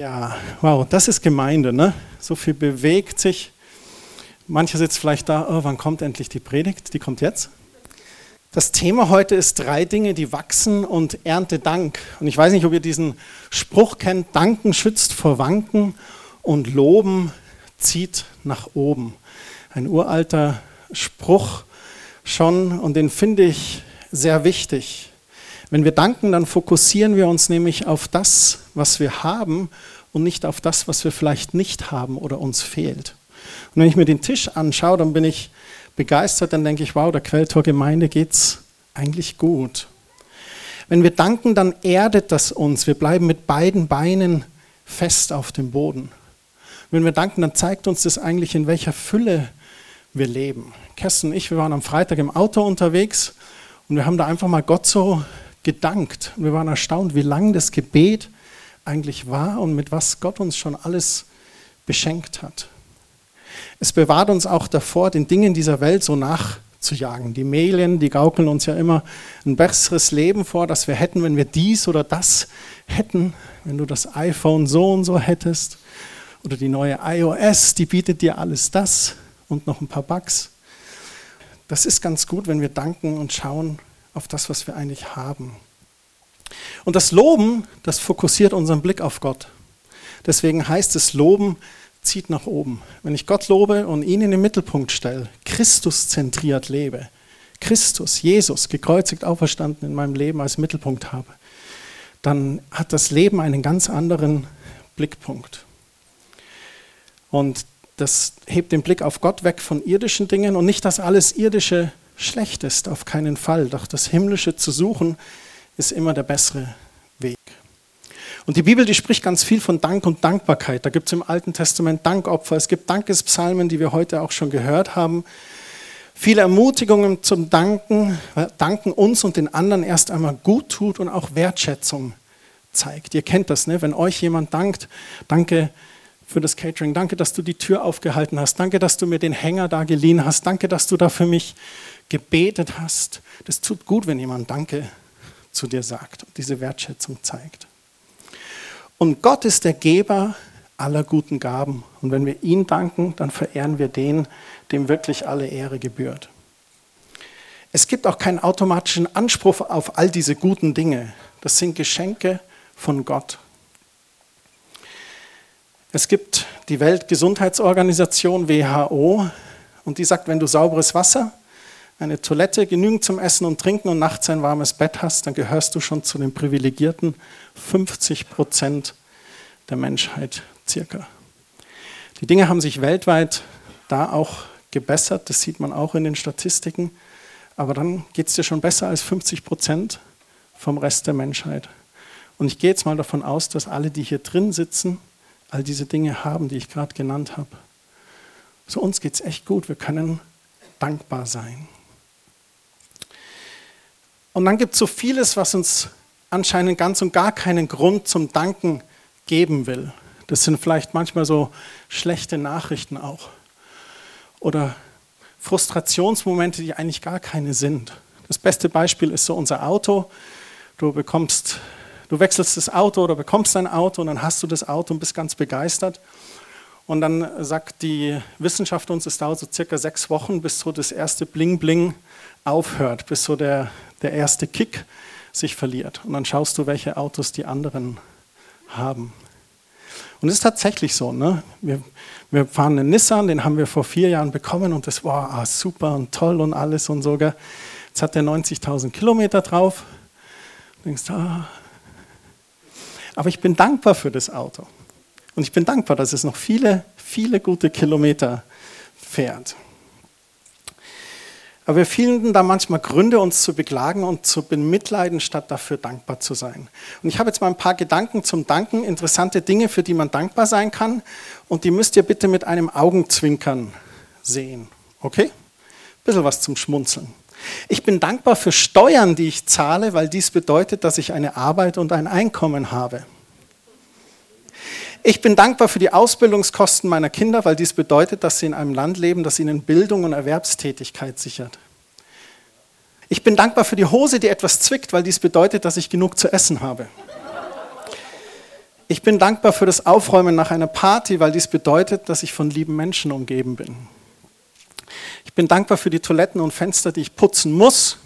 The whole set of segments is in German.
Ja, wow, das ist Gemeinde, ne? So viel bewegt sich. Mancher sitzt vielleicht da, oh, wann kommt endlich die Predigt? Die kommt jetzt. Das Thema heute ist drei Dinge, die wachsen und ernte Dank. Und ich weiß nicht, ob ihr diesen Spruch kennt, Danken schützt vor Wanken und Loben zieht nach oben. Ein uralter Spruch schon und den finde ich sehr wichtig. Wenn wir danken, dann fokussieren wir uns nämlich auf das, was wir haben und nicht auf das, was wir vielleicht nicht haben oder uns fehlt. Und wenn ich mir den Tisch anschaue, dann bin ich begeistert, dann denke ich, wow, der Quelltor Gemeinde geht's eigentlich gut. Wenn wir danken, dann erdet das uns. Wir bleiben mit beiden Beinen fest auf dem Boden. Wenn wir danken, dann zeigt uns das eigentlich, in welcher Fülle wir leben. Kerstin und ich, wir waren am Freitag im Auto unterwegs und wir haben da einfach mal Gott so gedankt. Wir waren erstaunt, wie lang das Gebet eigentlich war und mit was Gott uns schon alles beschenkt hat. Es bewahrt uns auch davor, den Dingen dieser Welt so nachzujagen. Die Medien, die gaukeln uns ja immer ein besseres Leben vor, das wir hätten, wenn wir dies oder das hätten, wenn du das iPhone so und so hättest oder die neue iOS, die bietet dir alles das und noch ein paar Bugs. Das ist ganz gut, wenn wir danken und schauen, auf das, was wir eigentlich haben. Und das Loben, das fokussiert unseren Blick auf Gott. Deswegen heißt es, Loben zieht nach oben. Wenn ich Gott lobe und ihn in den Mittelpunkt stelle, Christus zentriert lebe, Christus, Jesus, gekreuzigt, auferstanden in meinem Leben als Mittelpunkt habe, dann hat das Leben einen ganz anderen Blickpunkt. Und das hebt den Blick auf Gott weg von irdischen Dingen und nicht, dass alles irdische schlecht ist, auf keinen Fall. Doch das Himmlische zu suchen, ist immer der bessere Weg. Und die Bibel, die spricht ganz viel von Dank und Dankbarkeit. Da gibt es im Alten Testament Dankopfer, es gibt Dankespsalmen, die wir heute auch schon gehört haben. Viele Ermutigungen zum Danken, Danken uns und den anderen erst einmal gut tut und auch Wertschätzung zeigt. Ihr kennt das, ne? wenn euch jemand dankt, danke für das Catering, danke, dass du die Tür aufgehalten hast, danke, dass du mir den Hänger da geliehen hast, danke, dass du da für mich gebetet hast. Das tut gut, wenn jemand Danke zu dir sagt und diese Wertschätzung zeigt. Und Gott ist der Geber aller guten Gaben. Und wenn wir ihn danken, dann verehren wir den, dem wirklich alle Ehre gebührt. Es gibt auch keinen automatischen Anspruch auf all diese guten Dinge. Das sind Geschenke von Gott. Es gibt die Weltgesundheitsorganisation WHO und die sagt, wenn du sauberes Wasser, eine Toilette, genügend zum Essen und Trinken und nachts ein warmes Bett hast, dann gehörst du schon zu den privilegierten 50 Prozent der Menschheit circa. Die Dinge haben sich weltweit da auch gebessert, das sieht man auch in den Statistiken, aber dann geht es dir schon besser als 50 Prozent vom Rest der Menschheit. Und ich gehe jetzt mal davon aus, dass alle, die hier drin sitzen, all diese Dinge haben, die ich gerade genannt habe. So uns geht es echt gut, wir können dankbar sein. Und dann gibt es so vieles, was uns anscheinend ganz und gar keinen Grund zum Danken geben will. Das sind vielleicht manchmal so schlechte Nachrichten auch. Oder Frustrationsmomente, die eigentlich gar keine sind. Das beste Beispiel ist so unser Auto. Du bekommst, du wechselst das Auto oder bekommst ein Auto und dann hast du das Auto und bist ganz begeistert. Und dann sagt die Wissenschaft uns, es dauert so circa sechs Wochen, bis so das erste Bling-Bling aufhört, bis so der, der erste Kick sich verliert. Und dann schaust du, welche Autos die anderen haben. Und es ist tatsächlich so. Ne? Wir, wir, fahren einen Nissan, den haben wir vor vier Jahren bekommen und das war ah, super und toll und alles und sogar. Jetzt hat der 90.000 Kilometer drauf. Du denkst, ah. Aber ich bin dankbar für das Auto. Und ich bin dankbar, dass es noch viele, viele gute Kilometer fährt. Aber wir finden da manchmal Gründe, uns zu beklagen und zu bemitleiden, statt dafür dankbar zu sein. Und ich habe jetzt mal ein paar Gedanken zum Danken, interessante Dinge, für die man dankbar sein kann. Und die müsst ihr bitte mit einem Augenzwinkern sehen. Okay? Ein bisschen was zum Schmunzeln. Ich bin dankbar für Steuern, die ich zahle, weil dies bedeutet, dass ich eine Arbeit und ein Einkommen habe. Ich bin dankbar für die Ausbildungskosten meiner Kinder, weil dies bedeutet, dass sie in einem Land leben, das ihnen Bildung und Erwerbstätigkeit sichert. Ich bin dankbar für die Hose, die etwas zwickt, weil dies bedeutet, dass ich genug zu essen habe. Ich bin dankbar für das Aufräumen nach einer Party, weil dies bedeutet, dass ich von lieben Menschen umgeben bin. Ich bin dankbar für die Toiletten und Fenster, die ich putzen muss,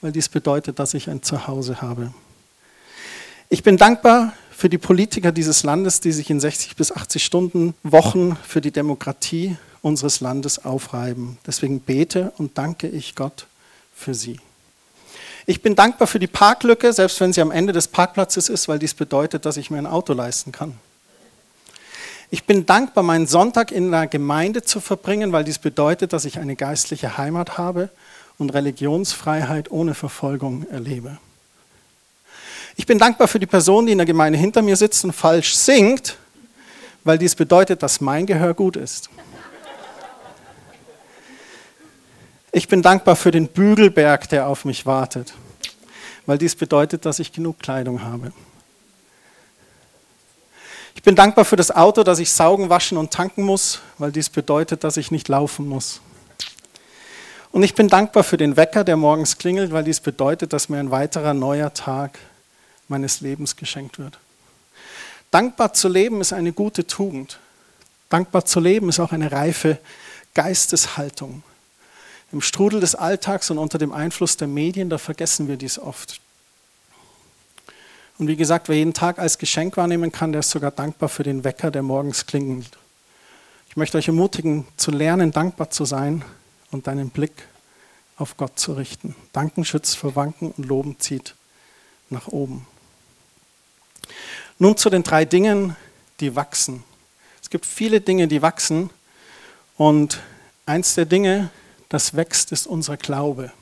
weil dies bedeutet, dass ich ein Zuhause habe. Ich bin dankbar für die Politiker dieses Landes, die sich in 60 bis 80 Stunden Wochen für die Demokratie unseres Landes aufreiben. Deswegen bete und danke ich Gott für sie. Ich bin dankbar für die Parklücke, selbst wenn sie am Ende des Parkplatzes ist, weil dies bedeutet, dass ich mir ein Auto leisten kann. Ich bin dankbar, meinen Sonntag in der Gemeinde zu verbringen, weil dies bedeutet, dass ich eine geistliche Heimat habe und Religionsfreiheit ohne Verfolgung erlebe. Ich bin dankbar für die Person, die in der Gemeinde hinter mir sitzt und falsch singt, weil dies bedeutet, dass mein Gehör gut ist. Ich bin dankbar für den Bügelberg, der auf mich wartet, weil dies bedeutet, dass ich genug Kleidung habe. Ich bin dankbar für das Auto, das ich saugen, waschen und tanken muss, weil dies bedeutet, dass ich nicht laufen muss. Und ich bin dankbar für den Wecker, der morgens klingelt, weil dies bedeutet, dass mir ein weiterer neuer Tag meines Lebens geschenkt wird. Dankbar zu leben ist eine gute Tugend. Dankbar zu leben ist auch eine reife Geisteshaltung. Im Strudel des Alltags und unter dem Einfluss der Medien, da vergessen wir dies oft. Und wie gesagt, wer jeden Tag als Geschenk wahrnehmen kann, der ist sogar dankbar für den Wecker, der morgens klingelt. Ich möchte euch ermutigen, zu lernen, dankbar zu sein und deinen Blick auf Gott zu richten. Danken schützt vor Wanken und Loben zieht nach oben. Nun zu den drei Dingen, die wachsen. Es gibt viele Dinge, die wachsen und eins der Dinge, das wächst, ist unser Glaube.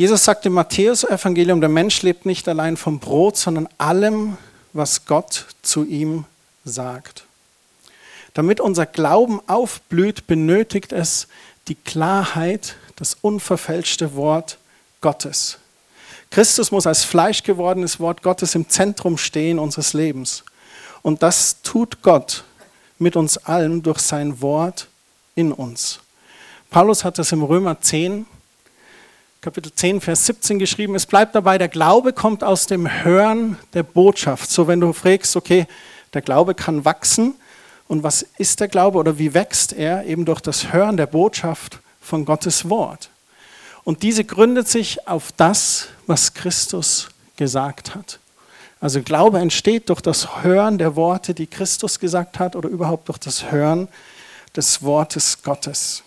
Jesus sagt im Matthäus-Evangelium, der Mensch lebt nicht allein vom Brot, sondern allem, was Gott zu ihm sagt. Damit unser Glauben aufblüht, benötigt es die Klarheit, das unverfälschte Wort Gottes. Christus muss als Fleisch gewordenes Wort Gottes im Zentrum stehen unseres Lebens. Und das tut Gott mit uns allen durch sein Wort in uns. Paulus hat das im Römer 10, Kapitel 10, Vers 17 geschrieben. Es bleibt dabei, der Glaube kommt aus dem Hören der Botschaft. So, wenn du fragst, okay, der Glaube kann wachsen. Und was ist der Glaube oder wie wächst er? Eben durch das Hören der Botschaft von Gottes Wort. Und diese gründet sich auf das, was Christus gesagt hat. Also Glaube entsteht durch das Hören der Worte, die Christus gesagt hat, oder überhaupt durch das Hören des Wortes Gottes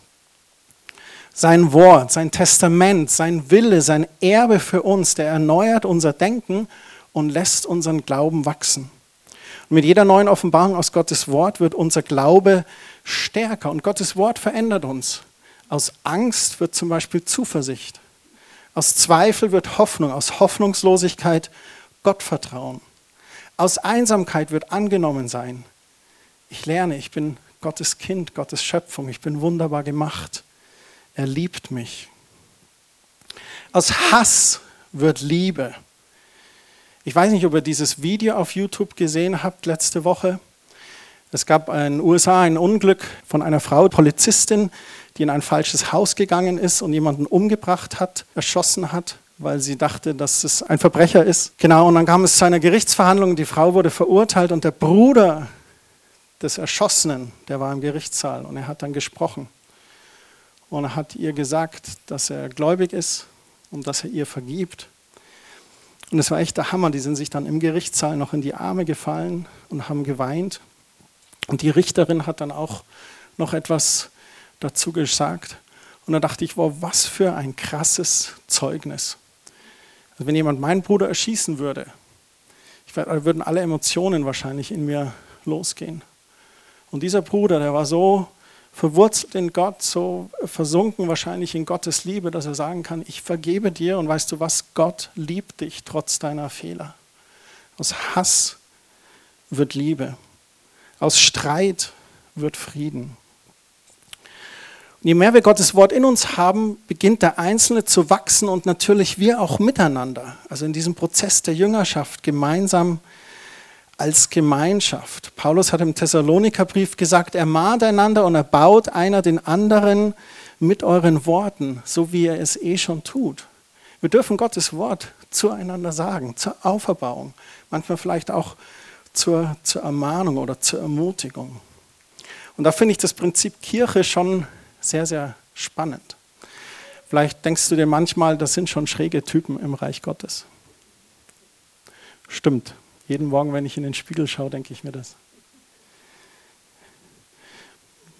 sein Wort, sein Testament, sein Wille, sein Erbe für uns, der erneuert unser Denken und lässt unseren Glauben wachsen. Und mit jeder neuen Offenbarung aus Gottes Wort wird unser Glaube stärker und Gottes Wort verändert uns. Aus Angst wird zum Beispiel Zuversicht. Aus Zweifel wird Hoffnung, aus Hoffnungslosigkeit Gottvertrauen. Aus Einsamkeit wird angenommen sein. Ich lerne, ich bin Gottes Kind, Gottes Schöpfung, ich bin wunderbar gemacht. Er liebt mich. Aus Hass wird Liebe. Ich weiß nicht, ob ihr dieses Video auf YouTube gesehen habt letzte Woche. Es gab in den USA ein Unglück von einer Frau, Polizistin, die in ein falsches Haus gegangen ist und jemanden umgebracht hat, erschossen hat, weil sie dachte, dass es ein Verbrecher ist. Genau, und dann kam es zu einer Gerichtsverhandlung, die Frau wurde verurteilt und der Bruder des Erschossenen, der war im Gerichtssaal und er hat dann gesprochen und hat ihr gesagt, dass er gläubig ist und dass er ihr vergibt. Und es war echt der Hammer. Die sind sich dann im Gerichtssaal noch in die Arme gefallen und haben geweint. Und die Richterin hat dann auch noch etwas dazu gesagt. Und da dachte ich, wow, was für ein krasses Zeugnis. Also wenn jemand meinen Bruder erschießen würde, ich, würden alle Emotionen wahrscheinlich in mir losgehen. Und dieser Bruder, der war so verwurzelt in Gott, so versunken wahrscheinlich in Gottes Liebe, dass er sagen kann, ich vergebe dir und weißt du was, Gott liebt dich trotz deiner Fehler. Aus Hass wird Liebe, aus Streit wird Frieden. Und je mehr wir Gottes Wort in uns haben, beginnt der Einzelne zu wachsen und natürlich wir auch miteinander, also in diesem Prozess der Jüngerschaft gemeinsam als Gemeinschaft. Paulus hat im Thessalonikerbrief gesagt, ermahnt einander und erbaut einer den anderen mit euren Worten, so wie er es eh schon tut. Wir dürfen Gottes Wort zueinander sagen, zur Auferbauung, manchmal vielleicht auch zur, zur Ermahnung oder zur Ermutigung. Und da finde ich das Prinzip Kirche schon sehr, sehr spannend. Vielleicht denkst du dir manchmal, das sind schon schräge Typen im Reich Gottes. Stimmt. Jeden Morgen, wenn ich in den Spiegel schaue, denke ich mir das.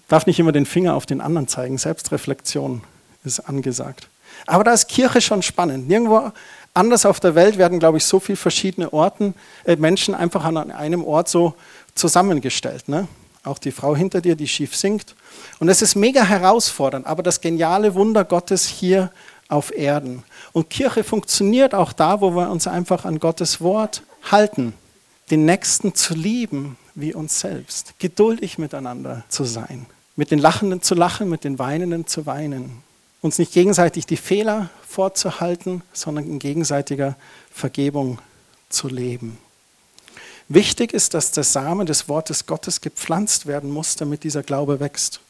Darf nicht immer den Finger auf den anderen zeigen. Selbstreflexion ist angesagt. Aber da ist Kirche schon spannend. Nirgendwo anders auf der Welt werden, glaube ich, so viele verschiedene Orten, äh, Menschen einfach an einem Ort so zusammengestellt. Ne? Auch die Frau hinter dir, die schief singt. Und es ist mega herausfordernd, aber das geniale Wunder Gottes hier auf Erden. Und Kirche funktioniert auch da, wo wir uns einfach an Gottes Wort halten. Den Nächsten zu lieben wie uns selbst. Geduldig miteinander zu sein. Mit den Lachenden zu lachen, mit den Weinenden zu weinen. Uns nicht gegenseitig die Fehler vorzuhalten, sondern in gegenseitiger Vergebung zu leben. Wichtig ist, dass der Samen des Wortes Gottes gepflanzt werden muss, damit dieser Glaube wächst.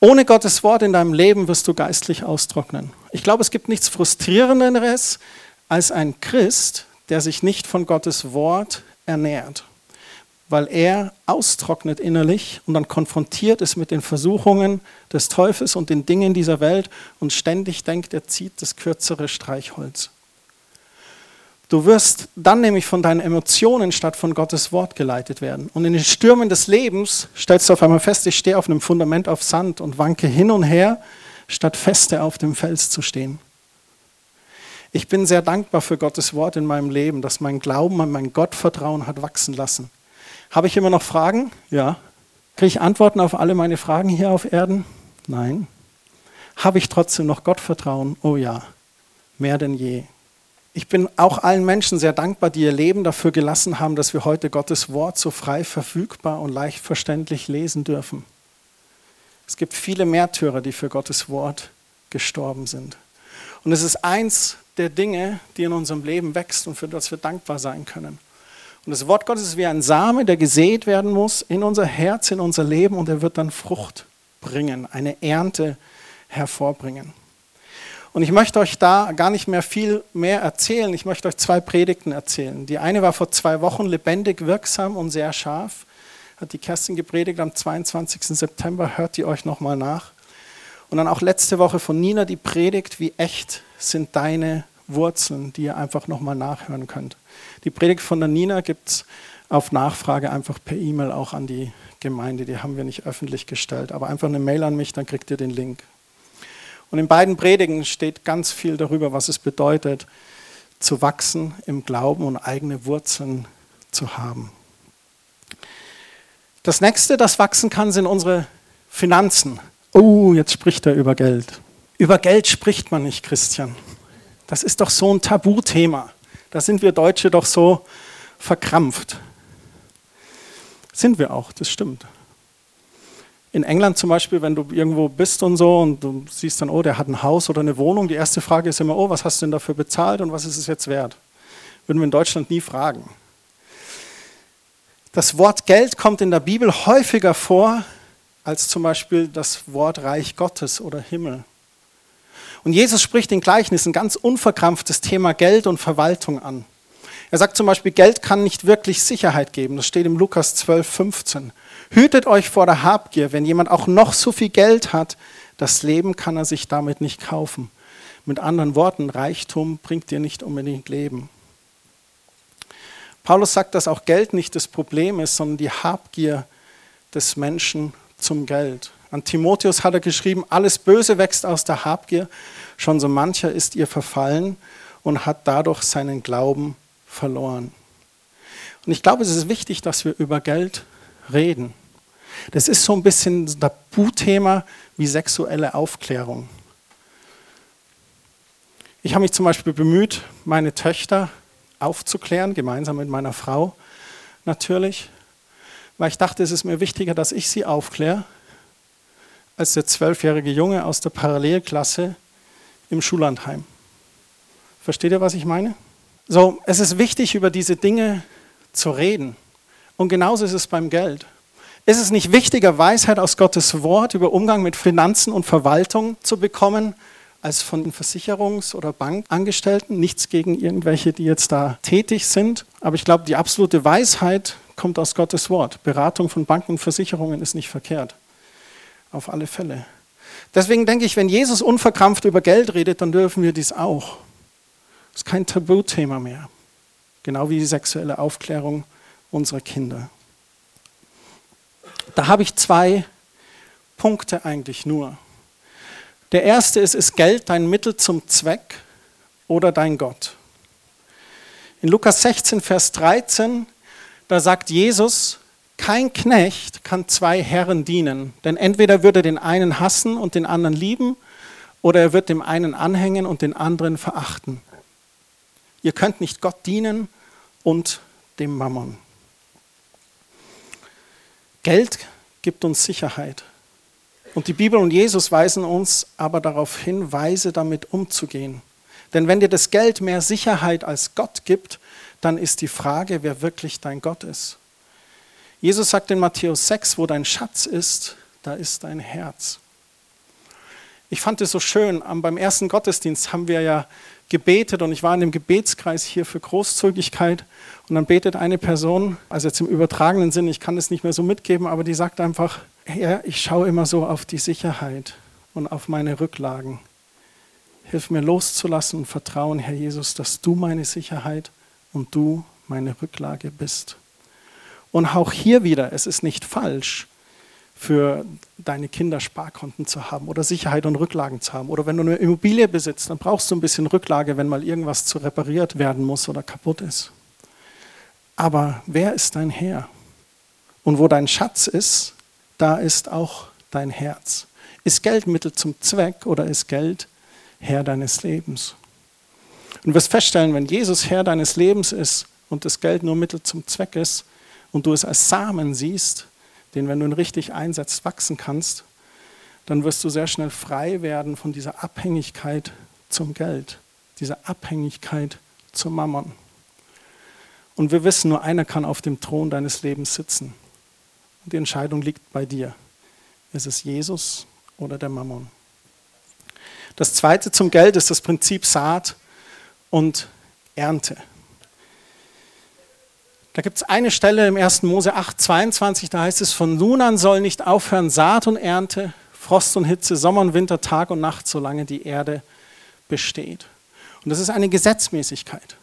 Ohne Gottes Wort in deinem Leben wirst du geistlich austrocknen. Ich glaube, es gibt nichts Frustrierenderes als ein Christ, der sich nicht von Gottes Wort ernährt, weil er austrocknet innerlich und dann konfrontiert ist mit den Versuchungen des Teufels und den Dingen dieser Welt und ständig denkt, er zieht das kürzere Streichholz. Du wirst dann nämlich von deinen Emotionen statt von Gottes Wort geleitet werden. Und in den Stürmen des Lebens stellst du auf einmal fest, ich stehe auf einem Fundament auf Sand und wanke hin und her, statt feste auf dem Fels zu stehen. Ich bin sehr dankbar für Gottes Wort in meinem Leben, dass mein Glauben an mein Gottvertrauen hat wachsen lassen. Habe ich immer noch Fragen? Ja. Kriege ich Antworten auf alle meine Fragen hier auf Erden? Nein. Habe ich trotzdem noch Gottvertrauen? Oh ja, mehr denn je. Ich bin auch allen Menschen sehr dankbar, die ihr Leben dafür gelassen haben, dass wir heute Gottes Wort so frei verfügbar und leicht verständlich lesen dürfen. Es gibt viele Märtyrer, die für Gottes Wort gestorben sind. Und es ist eins der Dinge, die in unserem Leben wächst und für das wir dankbar sein können. Und das Wort Gottes ist wie ein Same, der gesät werden muss in unser Herz, in unser Leben und er wird dann Frucht bringen, eine Ernte hervorbringen. Und ich möchte euch da gar nicht mehr viel mehr erzählen. Ich möchte euch zwei Predigten erzählen. Die eine war vor zwei Wochen lebendig, wirksam und sehr scharf. Hat die Kerstin gepredigt am 22. September. Hört die euch nochmal nach. Und dann auch letzte Woche von Nina die Predigt, wie echt sind deine Wurzeln, die ihr einfach nochmal nachhören könnt. Die Predigt von der Nina gibt es auf Nachfrage einfach per E-Mail auch an die Gemeinde. Die haben wir nicht öffentlich gestellt. Aber einfach eine Mail an mich, dann kriegt ihr den Link. Und in beiden Predigen steht ganz viel darüber, was es bedeutet, zu wachsen im Glauben und eigene Wurzeln zu haben. Das nächste, das wachsen kann, sind unsere Finanzen. Oh, jetzt spricht er über Geld. Über Geld spricht man nicht, Christian. Das ist doch so ein Tabuthema. Da sind wir Deutsche doch so verkrampft. Sind wir auch, das stimmt in England zum Beispiel, wenn du irgendwo bist und so und du siehst dann, oh, der hat ein Haus oder eine Wohnung, die erste Frage ist immer, oh, was hast du denn dafür bezahlt und was ist es jetzt wert? Würden wir in Deutschland nie fragen. Das Wort Geld kommt in der Bibel häufiger vor als zum Beispiel das Wort Reich Gottes oder Himmel. Und Jesus spricht in Gleichnissen ganz unverkrampftes Thema Geld und Verwaltung an. Er sagt zum Beispiel, Geld kann nicht wirklich Sicherheit geben. Das steht im Lukas 12, 15. Hütet euch vor der Habgier, wenn jemand auch noch so viel Geld hat, das Leben kann er sich damit nicht kaufen. Mit anderen Worten, Reichtum bringt dir nicht unbedingt Leben. Paulus sagt, dass auch Geld nicht das Problem ist, sondern die Habgier des Menschen zum Geld. An Timotheus hat er geschrieben, alles Böse wächst aus der Habgier, schon so mancher ist ihr verfallen und hat dadurch seinen Glauben verloren. Und ich glaube, es ist wichtig, dass wir über Geld reden. Das ist so ein bisschen ein Tabuthema wie sexuelle Aufklärung. Ich habe mich zum Beispiel bemüht, meine Töchter aufzuklären, gemeinsam mit meiner Frau natürlich, weil ich dachte, es ist mir wichtiger, dass ich sie aufkläre, als der zwölfjährige Junge aus der Parallelklasse im Schullandheim. Versteht ihr, was ich meine? So, es ist wichtig, über diese Dinge zu reden. Und genauso ist es beim Geld. Ist es nicht wichtiger, Weisheit aus Gottes Wort über Umgang mit Finanzen und Verwaltung zu bekommen, als von Versicherungs- oder Bankangestellten. Nichts gegen irgendwelche, die jetzt da tätig sind. Aber ich glaube, die absolute Weisheit kommt aus Gottes Wort. Beratung von Banken und Versicherungen ist nicht verkehrt. Auf alle Fälle. Deswegen denke ich, wenn Jesus unverkrampft über Geld redet, dann dürfen wir dies auch. Das ist kein Tabuthema mehr. Genau wie die sexuelle Aufklärung unserer Kinder. Da habe ich zwei Punkte eigentlich nur. Der erste ist, ist Geld dein Mittel zum Zweck oder dein Gott? In Lukas 16, Vers 13, da sagt Jesus, kein Knecht kann zwei Herren dienen, denn entweder würde er den einen hassen und den anderen lieben, oder er wird dem einen anhängen und den anderen verachten. Ihr könnt nicht Gott dienen und dem Mammon. Geld gibt uns Sicherheit. Und die Bibel und Jesus weisen uns aber darauf hin, weise damit umzugehen. Denn wenn dir das Geld mehr Sicherheit als Gott gibt, dann ist die Frage, wer wirklich dein Gott ist. Jesus sagt in Matthäus 6, wo dein Schatz ist, da ist dein Herz. Ich fand es so schön, beim ersten Gottesdienst haben wir ja gebetet und ich war in dem Gebetskreis hier für Großzügigkeit und dann betet eine Person, also jetzt im übertragenen Sinn, ich kann es nicht mehr so mitgeben, aber die sagt einfach, Herr, ich schaue immer so auf die Sicherheit und auf meine Rücklagen. Hilf mir loszulassen und vertrauen, Herr Jesus, dass du meine Sicherheit und du meine Rücklage bist. Und auch hier wieder, es ist nicht falsch, für deine Kinder Sparkonten zu haben oder Sicherheit und Rücklagen zu haben. Oder wenn du eine Immobilie besitzt, dann brauchst du ein bisschen Rücklage, wenn mal irgendwas zu repariert werden muss oder kaputt ist. Aber wer ist dein Herr? Und wo dein Schatz ist, da ist auch dein Herz. Ist Geld Mittel zum Zweck oder ist Geld Herr deines Lebens? Und wirst feststellen, wenn Jesus Herr deines Lebens ist und das Geld nur Mittel zum Zweck ist und du es als Samen siehst, den, wenn du ihn richtig einsetzt, wachsen kannst, dann wirst du sehr schnell frei werden von dieser Abhängigkeit zum Geld, dieser Abhängigkeit zum Mammon. Und wir wissen, nur einer kann auf dem Thron deines Lebens sitzen. Und die Entscheidung liegt bei dir. Ist es Jesus oder der Mammon? Das zweite zum Geld ist das Prinzip Saat und Ernte. Da gibt es eine Stelle im 1. Mose 8, 22, da heißt es, von nun an soll nicht aufhören Saat und Ernte, Frost und Hitze, Sommer und Winter, Tag und Nacht, solange die Erde besteht. Und das ist eine Gesetzmäßigkeit.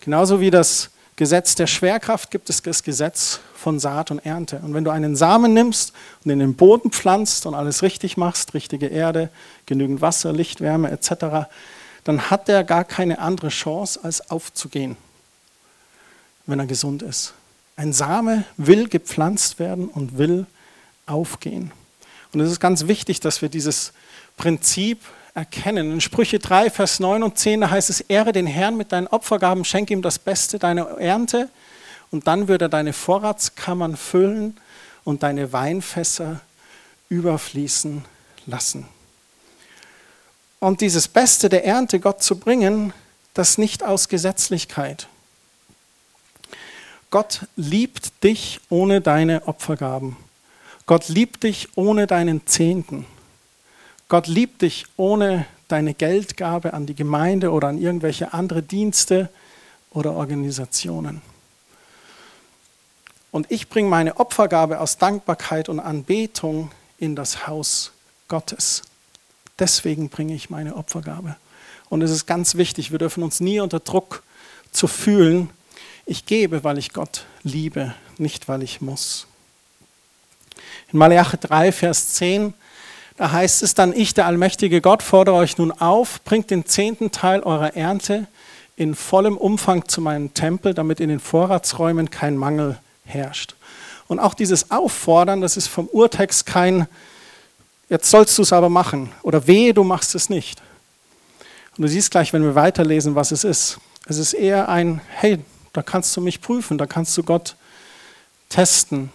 Genauso wie das Gesetz der Schwerkraft gibt es das Gesetz von Saat und Ernte. Und wenn du einen Samen nimmst und in den Boden pflanzt und alles richtig machst, richtige Erde, genügend Wasser, Licht, Wärme etc., dann hat der gar keine andere Chance, als aufzugehen wenn er gesund ist. Ein Same will gepflanzt werden und will aufgehen. Und es ist ganz wichtig, dass wir dieses Prinzip erkennen. In Sprüche 3, Vers 9 und 10, da heißt es, ehre den Herrn mit deinen Opfergaben, schenke ihm das Beste deiner Ernte und dann wird er deine Vorratskammern füllen und deine Weinfässer überfließen lassen. Und dieses Beste der Ernte Gott zu bringen, das nicht aus Gesetzlichkeit, Gott liebt dich ohne deine Opfergaben. Gott liebt dich ohne deinen Zehnten. Gott liebt dich ohne deine Geldgabe an die Gemeinde oder an irgendwelche andere Dienste oder Organisationen. Und ich bringe meine Opfergabe aus Dankbarkeit und Anbetung in das Haus Gottes. Deswegen bringe ich meine Opfergabe. Und es ist ganz wichtig, wir dürfen uns nie unter Druck zu fühlen, ich gebe, weil ich Gott liebe, nicht weil ich muss. In Malachi 3, Vers 10, da heißt es dann, ich, der allmächtige Gott, fordere euch nun auf, bringt den zehnten Teil eurer Ernte in vollem Umfang zu meinem Tempel, damit in den Vorratsräumen kein Mangel herrscht. Und auch dieses Auffordern, das ist vom Urtext kein, jetzt sollst du es aber machen oder wehe, du machst es nicht. Und du siehst gleich, wenn wir weiterlesen, was es ist. Es ist eher ein, hey, da kannst du mich prüfen, da kannst du Gott testen.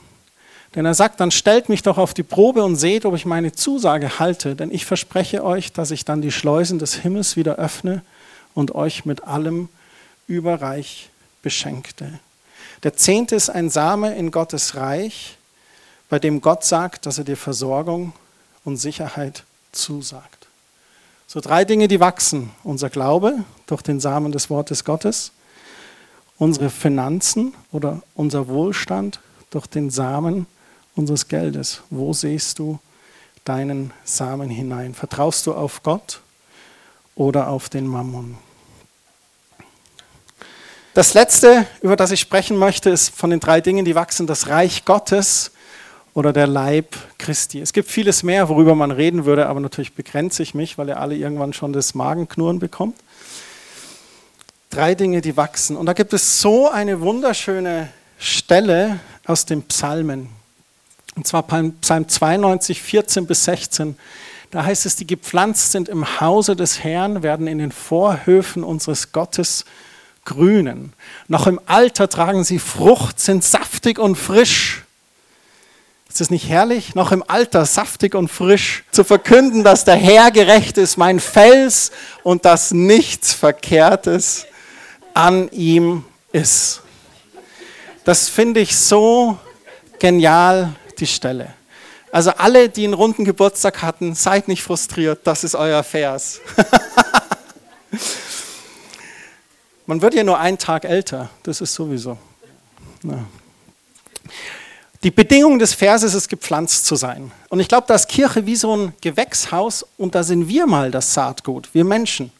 Denn er sagt, dann stellt mich doch auf die Probe und seht, ob ich meine Zusage halte, denn ich verspreche euch, dass ich dann die Schleusen des Himmels wieder öffne und euch mit allem überreich beschenkte. Der Zehnte ist ein Same in Gottes Reich, bei dem Gott sagt, dass er dir Versorgung und Sicherheit zusagt. So drei Dinge, die wachsen. Unser Glaube durch den Samen des Wortes Gottes, unsere Finanzen oder unser Wohlstand durch den Samen unseres Geldes. Wo siehst du deinen Samen hinein? Vertraust du auf Gott oder auf den Mammon? Das letzte, über das ich sprechen möchte, ist von den drei Dingen, die wachsen, das Reich Gottes oder der Leib Christi. Es gibt vieles mehr, worüber man reden würde, aber natürlich begrenze ich mich, weil ihr alle irgendwann schon das Magenknurren bekommt. Drei Dinge, die wachsen. Und da gibt es so eine wunderschöne Stelle aus den Psalmen. Und zwar Psalm 92, 14 bis 16. Da heißt es, die gepflanzt sind im Hause des Herrn, werden in den Vorhöfen unseres Gottes grünen. Noch im Alter tragen sie Frucht, sind saftig und frisch. Ist es nicht herrlich, noch im Alter saftig und frisch zu verkünden, dass der Herr gerecht ist, mein Fels und dass nichts Verkehrtes an ihm ist. Das finde ich so genial, die Stelle. Also alle, die einen runden Geburtstag hatten, seid nicht frustriert, das ist euer Vers. Man wird ja nur einen Tag älter, das ist sowieso. Ja. Die Bedingung des Verses ist, gepflanzt zu sein. Und ich glaube, da ist Kirche wie so ein Gewächshaus und da sind wir mal das Saatgut, wir Menschen.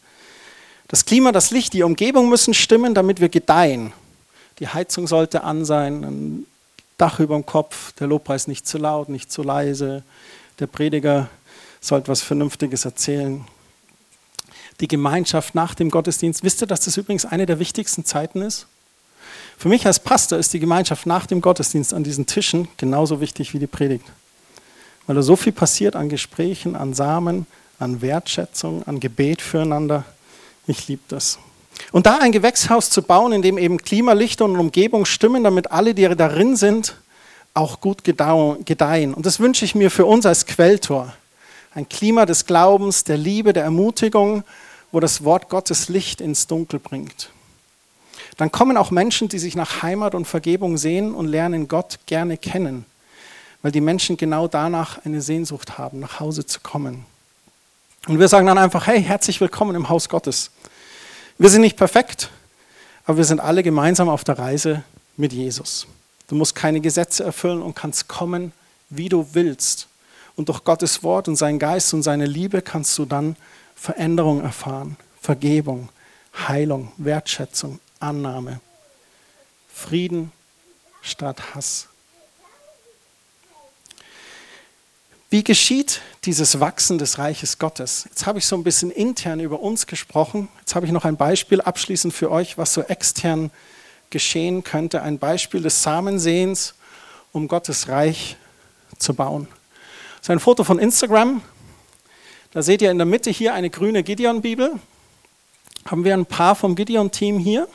Das Klima, das Licht, die Umgebung müssen stimmen, damit wir gedeihen. Die Heizung sollte an sein, ein Dach über dem Kopf, der Lobpreis nicht zu laut, nicht zu leise, der Prediger sollte was Vernünftiges erzählen die Gemeinschaft nach dem Gottesdienst. Wisst ihr, dass das übrigens eine der wichtigsten Zeiten ist? Für mich als Pastor ist die Gemeinschaft nach dem Gottesdienst an diesen Tischen genauso wichtig wie die Predigt. Weil da so viel passiert an Gesprächen, an Samen, an Wertschätzung, an Gebet füreinander. Ich liebe das. Und da ein Gewächshaus zu bauen, in dem eben Klima, Licht und Umgebung stimmen, damit alle, die darin sind, auch gut gedeihen. Und das wünsche ich mir für uns als Quelltor. Ein Klima des Glaubens, der Liebe, der Ermutigung, wo das Wort Gottes Licht ins Dunkel bringt. Dann kommen auch Menschen, die sich nach Heimat und Vergebung sehen und lernen Gott gerne kennen, weil die Menschen genau danach eine Sehnsucht haben, nach Hause zu kommen. Und wir sagen dann einfach, hey, herzlich willkommen im Haus Gottes. Wir sind nicht perfekt, aber wir sind alle gemeinsam auf der Reise mit Jesus. Du musst keine Gesetze erfüllen und kannst kommen, wie du willst. Und durch Gottes Wort und seinen Geist und seine Liebe kannst du dann Veränderung erfahren, Vergebung, Heilung, Wertschätzung, Annahme, Frieden statt Hass. Wie geschieht dieses Wachsen des Reiches Gottes? Jetzt habe ich so ein bisschen intern über uns gesprochen. Jetzt habe ich noch ein Beispiel abschließend für euch, was so extern geschehen könnte. Ein Beispiel des Samensehens, um Gottes Reich zu bauen. Das ist ein Foto von Instagram. Da seht ihr in der Mitte hier eine grüne Gideon-Bibel. Haben wir ein paar vom Gideon-Team hier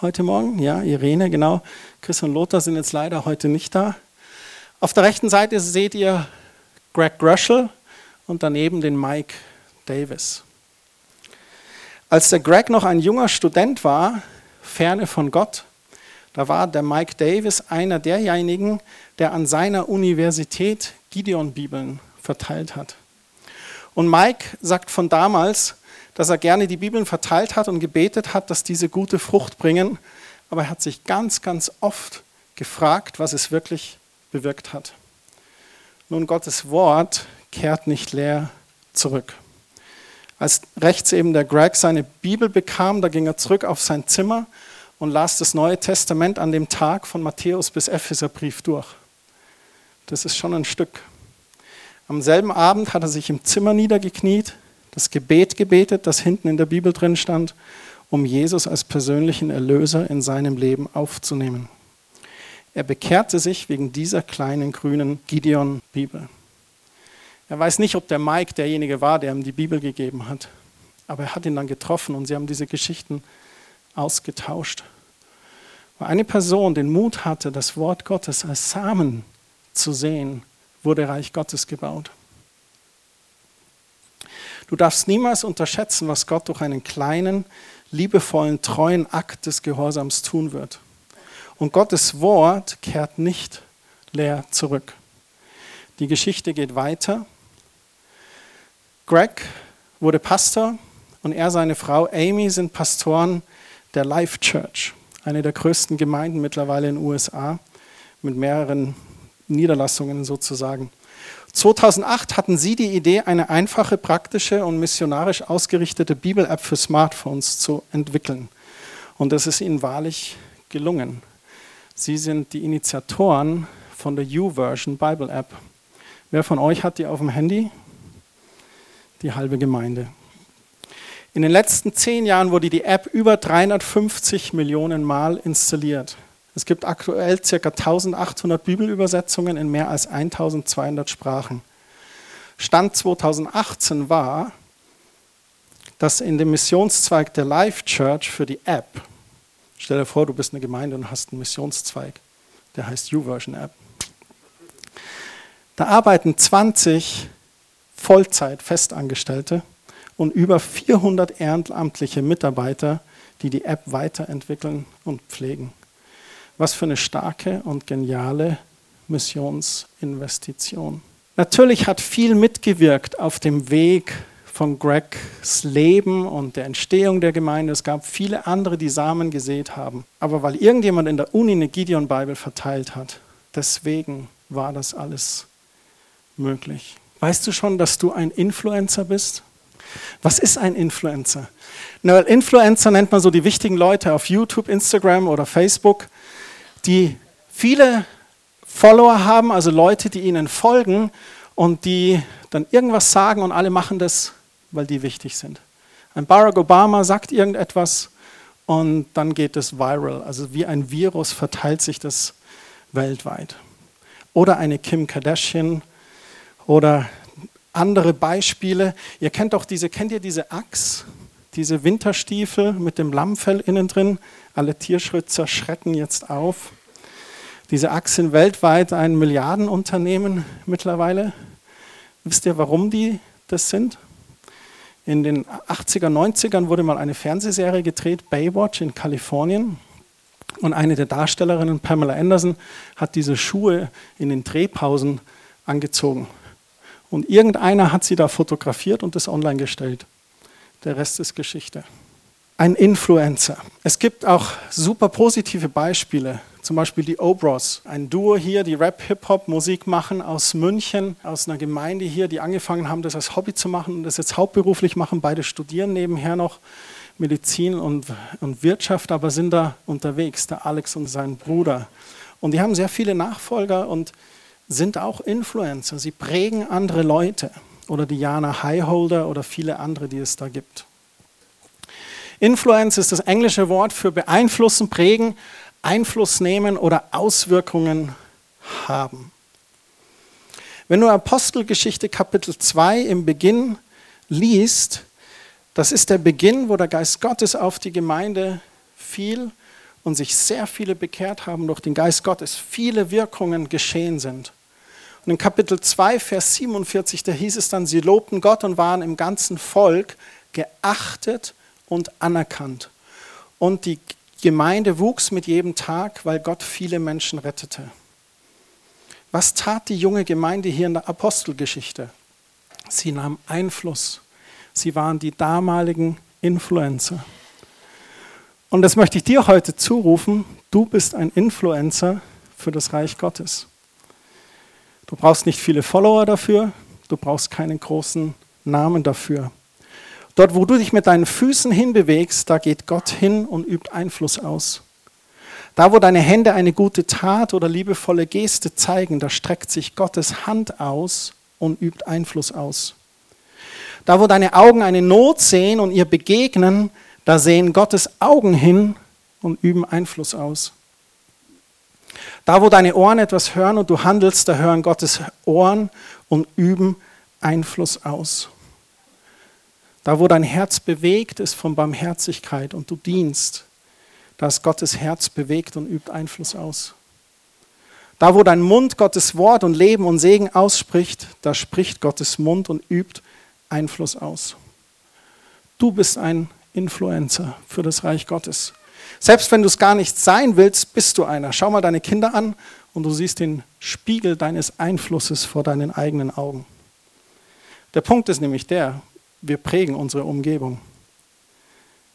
heute Morgen? Ja, Irene, genau. Chris und Lothar sind jetzt leider heute nicht da. Auf der rechten Seite seht ihr Greg Gröschel und daneben den Mike Davis. Als der Greg noch ein junger Student war, ferne von Gott, da war der Mike Davis einer derjenigen, der an seiner Universität Gideon-Bibeln verteilt hat. Und Mike sagt von damals, dass er gerne die Bibeln verteilt hat und gebetet hat, dass diese gute Frucht bringen. Aber er hat sich ganz, ganz oft gefragt, was es wirklich bewirkt hat. Nun, Gottes Wort kehrt nicht leer zurück. Als rechts eben der Greg seine Bibel bekam, da ging er zurück auf sein Zimmer und las das Neue Testament an dem Tag von Matthäus bis Epheserbrief durch. Das ist schon ein Stück. Am selben Abend hat er sich im Zimmer niedergekniet, das Gebet gebetet, das hinten in der Bibel drin stand, um Jesus als persönlichen Erlöser in seinem Leben aufzunehmen. Er bekehrte sich wegen dieser kleinen grünen Gideon-Bibel. Er weiß nicht, ob der Mike derjenige war, der ihm die Bibel gegeben hat, aber er hat ihn dann getroffen und sie haben diese Geschichten ausgetauscht. Weil eine Person den Mut hatte, das Wort Gottes als Samen zu sehen wurde Reich Gottes gebaut. Du darfst niemals unterschätzen, was Gott durch einen kleinen, liebevollen, treuen Akt des Gehorsams tun wird. Und Gottes Wort kehrt nicht leer zurück. Die Geschichte geht weiter. Greg wurde Pastor und er, seine Frau Amy sind Pastoren der Life Church, eine der größten Gemeinden mittlerweile in den USA mit mehreren Niederlassungen sozusagen. 2008 hatten sie die Idee, eine einfache, praktische und missionarisch ausgerichtete Bibel-App für Smartphones zu entwickeln. Und das ist ihnen wahrlich gelungen. Sie sind die Initiatoren von der U-Version Bible App. Wer von euch hat die auf dem Handy? Die halbe Gemeinde. In den letzten zehn Jahren wurde die App über 350 Millionen Mal installiert. Es gibt aktuell ca. 1800 Bibelübersetzungen in mehr als 1200 Sprachen. Stand 2018 war, dass in dem Missionszweig der Life Church für die App, stell dir vor, du bist eine Gemeinde und hast einen Missionszweig, der heißt YouVersion App. Da arbeiten 20 Vollzeit-Festangestellte und über 400 ehrenamtliche Mitarbeiter, die die App weiterentwickeln und pflegen. Was für eine starke und geniale Missionsinvestition. Natürlich hat viel mitgewirkt auf dem Weg von Gregs Leben und der Entstehung der Gemeinde. Es gab viele andere, die Samen gesät haben. Aber weil irgendjemand in der Uni eine Gideon-Bibel verteilt hat, deswegen war das alles möglich. Weißt du schon, dass du ein Influencer bist? Was ist ein Influencer? Na, Influencer nennt man so die wichtigen Leute auf YouTube, Instagram oder Facebook, die viele Follower haben, also Leute, die ihnen folgen und die dann irgendwas sagen und alle machen das, weil die wichtig sind. Ein Barack Obama sagt irgendetwas und dann geht es viral, also wie ein Virus verteilt sich das weltweit. Oder eine Kim Kardashian oder andere Beispiele. Ihr kennt doch diese, kennt ihr diese Axt, diese Winterstiefel mit dem Lammfell innen drin? Alle Tierschützer schrecken jetzt auf. Diese Axt sind weltweit ein Milliardenunternehmen mittlerweile. Wisst ihr, warum die das sind? In den 80er, 90ern wurde mal eine Fernsehserie gedreht, Baywatch in Kalifornien. Und eine der Darstellerinnen, Pamela Anderson, hat diese Schuhe in den Drehpausen angezogen. Und irgendeiner hat sie da fotografiert und das online gestellt. Der Rest ist Geschichte. Ein Influencer. Es gibt auch super positive Beispiele. Zum Beispiel die Obros, ein Duo hier, die Rap-Hip-Hop-Musik machen aus München, aus einer Gemeinde hier, die angefangen haben, das als Hobby zu machen und das jetzt hauptberuflich machen. Beide studieren nebenher noch Medizin und, und Wirtschaft, aber sind da unterwegs, der Alex und sein Bruder. Und die haben sehr viele Nachfolger und sind auch Influencer. Sie prägen andere Leute oder die Jana Highholder oder viele andere, die es da gibt. Influence ist das englische Wort für beeinflussen, prägen, Einfluss nehmen oder Auswirkungen haben. Wenn du Apostelgeschichte Kapitel 2 im Beginn liest, das ist der Beginn, wo der Geist Gottes auf die Gemeinde fiel und sich sehr viele bekehrt haben durch den Geist Gottes, viele Wirkungen geschehen sind. Und in Kapitel 2, Vers 47, da hieß es dann, sie lobten Gott und waren im ganzen Volk geachtet und anerkannt. Und die Gemeinde wuchs mit jedem Tag, weil Gott viele Menschen rettete. Was tat die junge Gemeinde hier in der Apostelgeschichte? Sie nahm Einfluss. Sie waren die damaligen Influencer. Und das möchte ich dir heute zurufen. Du bist ein Influencer für das Reich Gottes. Du brauchst nicht viele Follower dafür. Du brauchst keinen großen Namen dafür. Dort, wo du dich mit deinen Füßen hinbewegst, da geht Gott hin und übt Einfluss aus. Da, wo deine Hände eine gute Tat oder liebevolle Geste zeigen, da streckt sich Gottes Hand aus und übt Einfluss aus. Da, wo deine Augen eine Not sehen und ihr begegnen, da sehen Gottes Augen hin und üben Einfluss aus. Da, wo deine Ohren etwas hören und du handelst, da hören Gottes Ohren und üben Einfluss aus. Da, wo dein Herz bewegt ist von Barmherzigkeit und du dienst, da ist Gottes Herz bewegt und übt Einfluss aus. Da, wo dein Mund Gottes Wort und Leben und Segen ausspricht, da spricht Gottes Mund und übt Einfluss aus. Du bist ein Influencer für das Reich Gottes. Selbst wenn du es gar nicht sein willst, bist du einer. Schau mal deine Kinder an und du siehst den Spiegel deines Einflusses vor deinen eigenen Augen. Der Punkt ist nämlich der, wir prägen unsere Umgebung,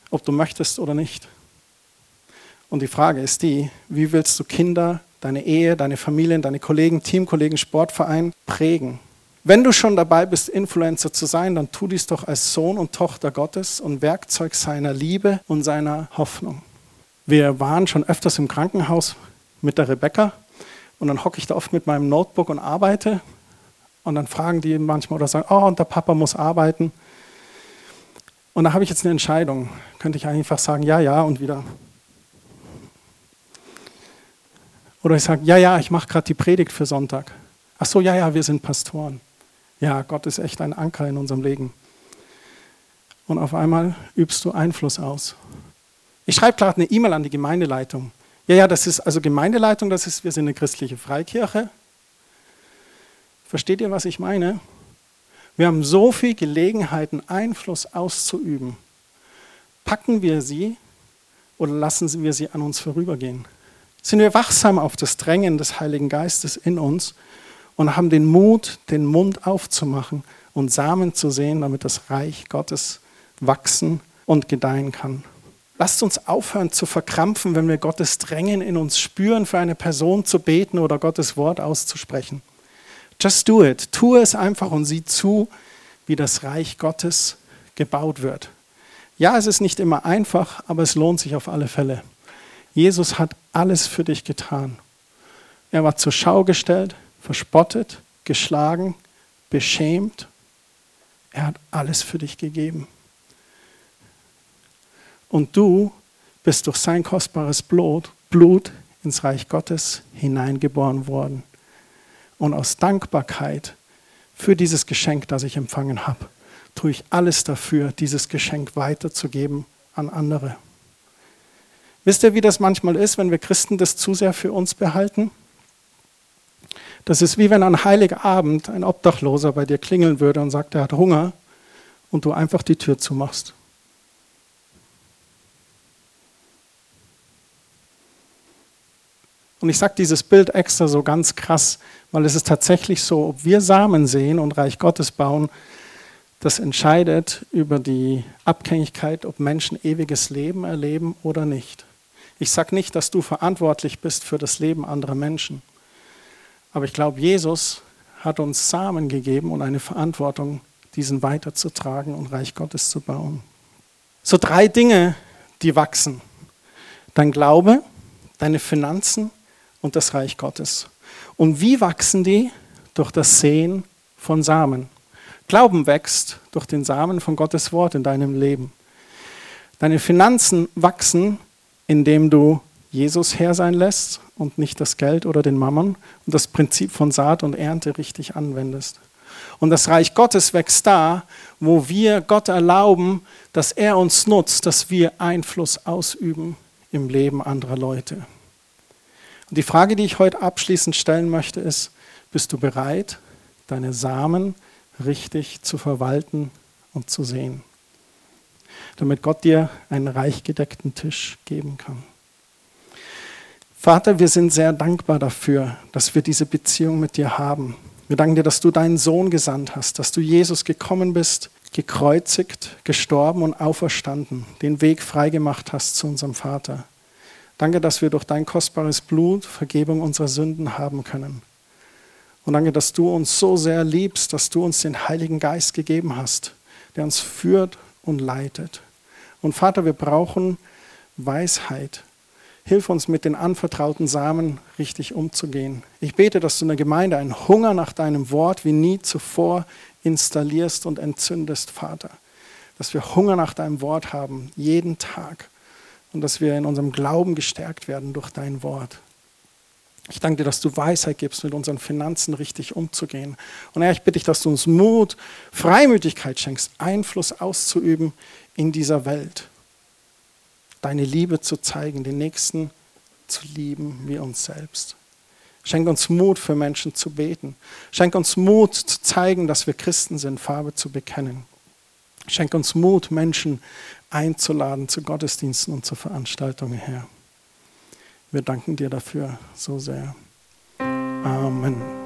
ob du möchtest oder nicht. Und die Frage ist die, wie willst du Kinder, deine Ehe, deine Familien, deine Kollegen, Teamkollegen, Sportverein prägen? Wenn du schon dabei bist, Influencer zu sein, dann tu dies doch als Sohn und Tochter Gottes und Werkzeug seiner Liebe und seiner Hoffnung. Wir waren schon öfters im Krankenhaus mit der Rebecca und dann hocke ich da oft mit meinem Notebook und arbeite und dann fragen die manchmal oder sagen, oh, und der Papa muss arbeiten. Und da habe ich jetzt eine Entscheidung. Könnte ich einfach sagen, ja, ja und wieder. Oder ich sage, ja, ja, ich mache gerade die Predigt für Sonntag. Ach so, ja, ja, wir sind Pastoren. Ja, Gott ist echt ein Anker in unserem Leben. Und auf einmal übst du Einfluss aus. Ich schreibe gerade eine E-Mail an die Gemeindeleitung. Ja, ja, das ist also Gemeindeleitung, das ist, wir sind eine christliche Freikirche. Versteht ihr, was ich meine? Wir haben so viele Gelegenheiten, Einfluss auszuüben. Packen wir sie oder lassen wir sie an uns vorübergehen? Sind wir wachsam auf das Drängen des Heiligen Geistes in uns und haben den Mut, den Mund aufzumachen und Samen zu sehen, damit das Reich Gottes wachsen und gedeihen kann? Lasst uns aufhören zu verkrampfen, wenn wir Gottes Drängen in uns spüren, für eine Person zu beten oder Gottes Wort auszusprechen. Just do it. Tue es einfach und sieh zu, wie das Reich Gottes gebaut wird. Ja, es ist nicht immer einfach, aber es lohnt sich auf alle Fälle. Jesus hat alles für dich getan. Er war zur Schau gestellt, verspottet, geschlagen, beschämt. Er hat alles für dich gegeben. Und du bist durch sein kostbares Blut, Blut ins Reich Gottes hineingeboren worden. Und aus Dankbarkeit für dieses Geschenk, das ich empfangen habe, tue ich alles dafür, dieses Geschenk weiterzugeben an andere. Wisst ihr, wie das manchmal ist, wenn wir Christen das zu sehr für uns behalten? Das ist wie wenn an Heiligabend ein Obdachloser bei dir klingeln würde und sagt, er hat Hunger und du einfach die Tür zumachst. Und ich sage dieses Bild extra so ganz krass, weil es ist tatsächlich so, ob wir Samen sehen und Reich Gottes bauen, das entscheidet über die Abhängigkeit, ob Menschen ewiges Leben erleben oder nicht. Ich sage nicht, dass du verantwortlich bist für das Leben anderer Menschen, aber ich glaube, Jesus hat uns Samen gegeben und eine Verantwortung, diesen weiterzutragen und Reich Gottes zu bauen. So drei Dinge, die wachsen. Dein Glaube, deine Finanzen und das Reich Gottes. Und wie wachsen die? Durch das Sehen von Samen. Glauben wächst durch den Samen von Gottes Wort in deinem Leben. Deine Finanzen wachsen, indem du Jesus Herr sein lässt und nicht das Geld oder den Mammon und das Prinzip von Saat und Ernte richtig anwendest. Und das Reich Gottes wächst da, wo wir Gott erlauben, dass er uns nutzt, dass wir Einfluss ausüben im Leben anderer Leute. Und die Frage, die ich heute abschließend stellen möchte, ist, bist du bereit, deine Samen richtig zu verwalten und zu sehen, damit Gott dir einen reich gedeckten Tisch geben kann? Vater, wir sind sehr dankbar dafür, dass wir diese Beziehung mit dir haben. Wir danken dir, dass du deinen Sohn gesandt hast, dass du Jesus gekommen bist, gekreuzigt, gestorben und auferstanden, den Weg freigemacht hast zu unserem Vater. Danke, dass wir durch dein kostbares Blut Vergebung unserer Sünden haben können. Und danke, dass du uns so sehr liebst, dass du uns den Heiligen Geist gegeben hast, der uns führt und leitet. Und Vater, wir brauchen Weisheit. Hilf uns mit den anvertrauten Samen richtig umzugehen. Ich bete, dass du in der Gemeinde einen Hunger nach deinem Wort wie nie zuvor installierst und entzündest, Vater. Dass wir Hunger nach deinem Wort haben, jeden Tag und dass wir in unserem Glauben gestärkt werden durch dein Wort. Ich danke dir, dass du Weisheit gibst, mit unseren Finanzen richtig umzugehen. Und Herr, ich bitte dich, dass du uns Mut, Freimütigkeit schenkst, Einfluss auszuüben in dieser Welt. Deine Liebe zu zeigen, den Nächsten zu lieben wie uns selbst. Schenk uns Mut, für Menschen zu beten. Schenk uns Mut, zu zeigen, dass wir Christen sind, Farbe zu bekennen. Schenk uns Mut, Menschen einzuladen zu Gottesdiensten und zu Veranstaltungen, Herr. Wir danken dir dafür so sehr. Amen.